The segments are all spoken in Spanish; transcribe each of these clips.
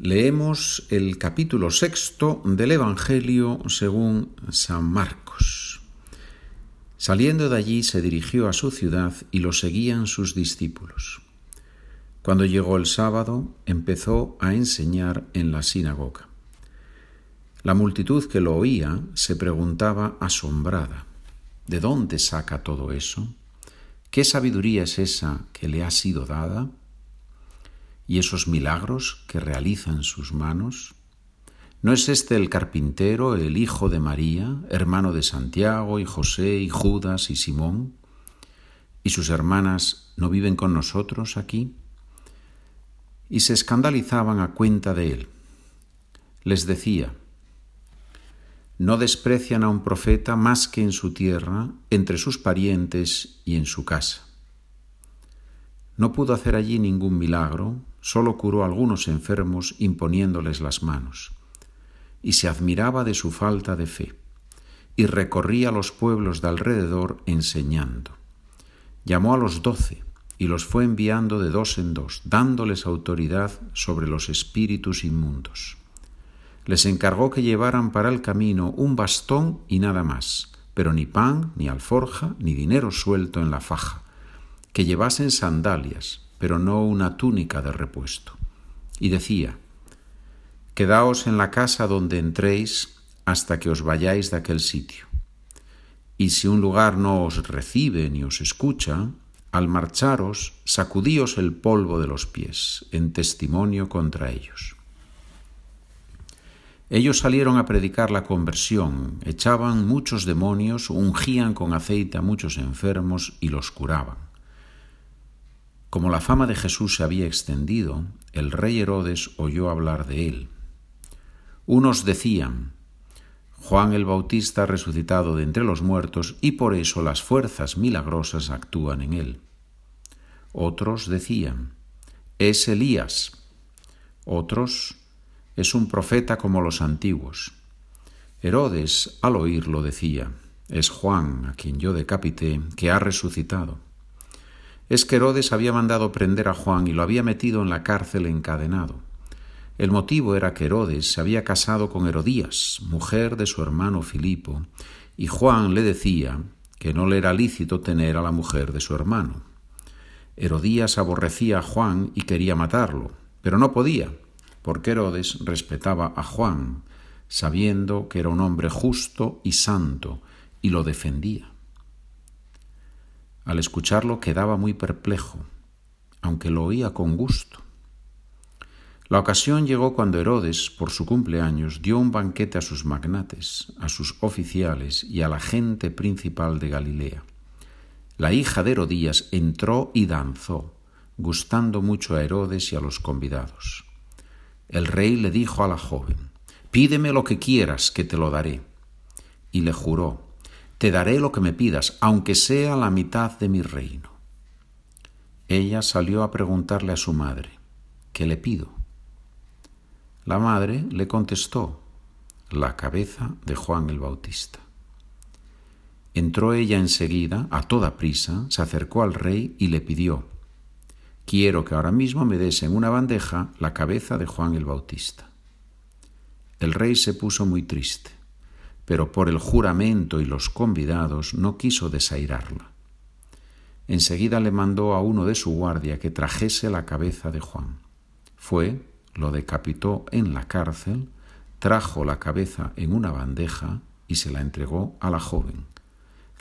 Leemos el capítulo sexto del Evangelio según San Marcos. Saliendo de allí se dirigió a su ciudad y lo seguían sus discípulos. Cuando llegó el sábado empezó a enseñar en la sinagoga. La multitud que lo oía se preguntaba asombrada, ¿de dónde saca todo eso? ¿Qué sabiduría es esa que le ha sido dada? Y esos milagros que realizan sus manos? ¿No es este el carpintero, el hijo de María, hermano de Santiago y José y Judas y Simón? ¿Y sus hermanas no viven con nosotros aquí? Y se escandalizaban a cuenta de él. Les decía, no desprecian a un profeta más que en su tierra, entre sus parientes y en su casa. No pudo hacer allí ningún milagro, solo curó algunos enfermos imponiéndoles las manos, y se admiraba de su falta de fe, y recorría los pueblos de alrededor enseñando. Llamó a los doce y los fue enviando de dos en dos, dándoles autoridad sobre los espíritus inmundos. Les encargó que llevaran para el camino un bastón y nada más, pero ni pan, ni alforja, ni dinero suelto en la faja, que llevasen sandalias, pero no una túnica de repuesto. Y decía, Quedaos en la casa donde entréis hasta que os vayáis de aquel sitio. Y si un lugar no os recibe ni os escucha, al marcharos, sacudíos el polvo de los pies, en testimonio contra ellos. Ellos salieron a predicar la conversión, echaban muchos demonios, ungían con aceite a muchos enfermos y los curaban. Como la fama de Jesús se había extendido, el rey Herodes oyó hablar de él. Unos decían, Juan el Bautista ha resucitado de entre los muertos y por eso las fuerzas milagrosas actúan en él. Otros decían, es Elías. Otros, es un profeta como los antiguos. Herodes, al oírlo, decía, es Juan, a quien yo decapité, que ha resucitado es que Herodes había mandado prender a Juan y lo había metido en la cárcel encadenado. El motivo era que Herodes se había casado con Herodías, mujer de su hermano Filipo, y Juan le decía que no le era lícito tener a la mujer de su hermano. Herodías aborrecía a Juan y quería matarlo, pero no podía, porque Herodes respetaba a Juan, sabiendo que era un hombre justo y santo, y lo defendía. Al escucharlo quedaba muy perplejo, aunque lo oía con gusto. La ocasión llegó cuando Herodes, por su cumpleaños, dio un banquete a sus magnates, a sus oficiales y a la gente principal de Galilea. La hija de Herodías entró y danzó, gustando mucho a Herodes y a los convidados. El rey le dijo a la joven, Pídeme lo que quieras, que te lo daré. Y le juró, te daré lo que me pidas, aunque sea la mitad de mi reino. Ella salió a preguntarle a su madre, ¿qué le pido? La madre le contestó, la cabeza de Juan el Bautista. Entró ella enseguida, a toda prisa, se acercó al rey y le pidió, quiero que ahora mismo me des en una bandeja la cabeza de Juan el Bautista. El rey se puso muy triste pero por el juramento y los convidados no quiso desairarla. Enseguida le mandó a uno de su guardia que trajese la cabeza de Juan. Fue, lo decapitó en la cárcel, trajo la cabeza en una bandeja y se la entregó a la joven.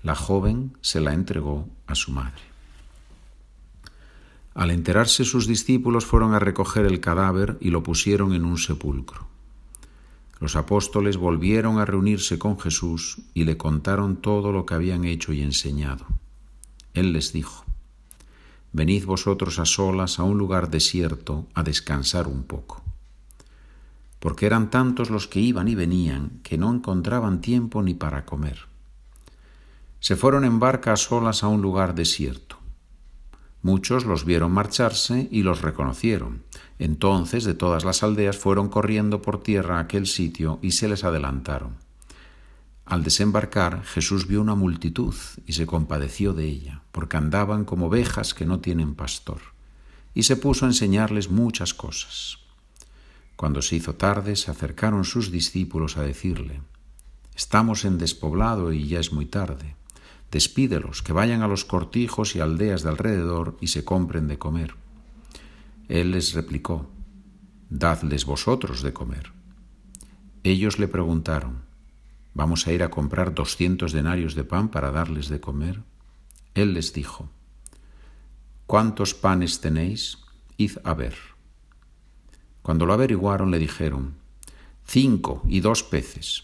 La joven se la entregó a su madre. Al enterarse sus discípulos fueron a recoger el cadáver y lo pusieron en un sepulcro. Los apóstoles volvieron a reunirse con Jesús y le contaron todo lo que habían hecho y enseñado. Él les dijo, Venid vosotros a solas a un lugar desierto a descansar un poco. Porque eran tantos los que iban y venían que no encontraban tiempo ni para comer. Se fueron en barca a solas a un lugar desierto. Muchos los vieron marcharse y los reconocieron. Entonces de todas las aldeas fueron corriendo por tierra a aquel sitio y se les adelantaron. Al desembarcar Jesús vio una multitud y se compadeció de ella, porque andaban como ovejas que no tienen pastor, y se puso a enseñarles muchas cosas. Cuando se hizo tarde, se acercaron sus discípulos a decirle, Estamos en despoblado y ya es muy tarde. Despídelos, que vayan a los cortijos y aldeas de alrededor y se compren de comer. Él les replicó, Dadles vosotros de comer. Ellos le preguntaron, ¿Vamos a ir a comprar doscientos denarios de pan para darles de comer? Él les dijo, ¿Cuántos panes tenéis? Id a ver. Cuando lo averiguaron le dijeron, Cinco y dos peces.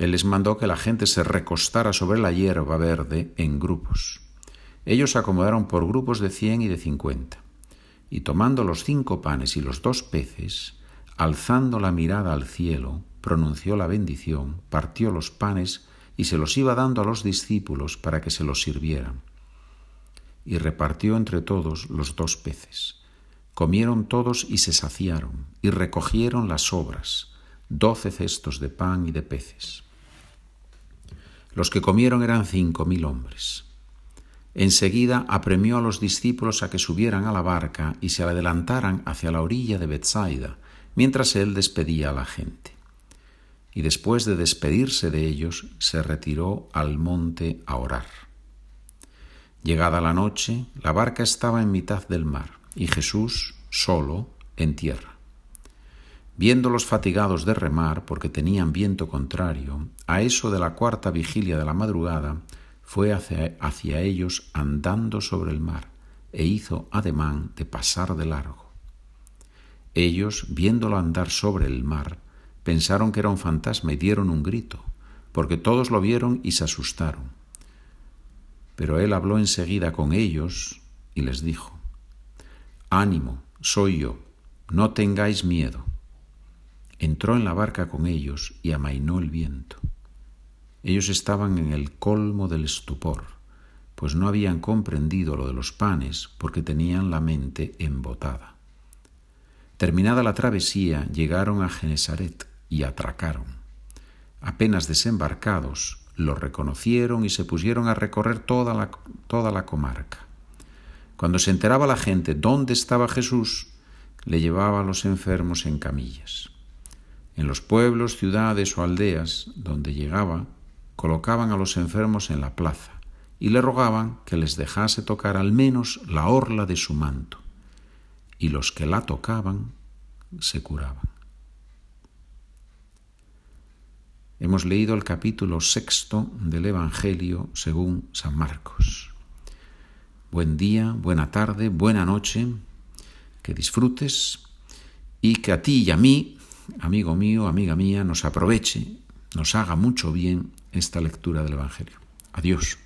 Él les mandó que la gente se recostara sobre la hierba verde en grupos. Ellos se acomodaron por grupos de cien y de cincuenta. Y tomando los cinco panes y los dos peces, alzando la mirada al cielo, pronunció la bendición, partió los panes y se los iba dando a los discípulos para que se los sirvieran. Y repartió entre todos los dos peces. Comieron todos y se saciaron, y recogieron las sobras, doce cestos de pan y de peces. Los que comieron eran cinco mil hombres. Enseguida apremió a los discípulos a que subieran a la barca y se adelantaran hacia la orilla de Bethsaida, mientras él despedía a la gente y después de despedirse de ellos se retiró al monte a orar. Llegada la noche, la barca estaba en mitad del mar y Jesús solo en tierra. Viéndolos fatigados de remar porque tenían viento contrario, a eso de la cuarta vigilia de la madrugada, fue hacia, ellos andando sobre el mar e hizo ademán de pasar de largo. Ellos, viéndolo andar sobre el mar, pensaron que era un fantasma y dieron un grito, porque todos lo vieron y se asustaron. Pero él habló enseguida con ellos y les dijo, Ánimo, soy yo, no tengáis miedo. Entró en la barca con ellos y amainó el viento. Ellos estaban en el colmo del estupor, pues no habían comprendido lo de los panes porque tenían la mente embotada. Terminada la travesía, llegaron a Genesaret y atracaron. Apenas desembarcados, lo reconocieron y se pusieron a recorrer toda la, toda la comarca. Cuando se enteraba la gente dónde estaba Jesús, le llevaba a los enfermos en camillas. En los pueblos, ciudades o aldeas donde llegaba, colocaban a los enfermos en la plaza y le rogaban que les dejase tocar al menos la orla de su manto, y los que la tocaban se curaban. Hemos leído el capítulo sexto del Evangelio según San Marcos. Buen día, buena tarde, buena noche, que disfrutes y que a ti y a mí, amigo mío, amiga mía, nos aproveche, nos haga mucho bien esta lectura del Evangelio. Adiós.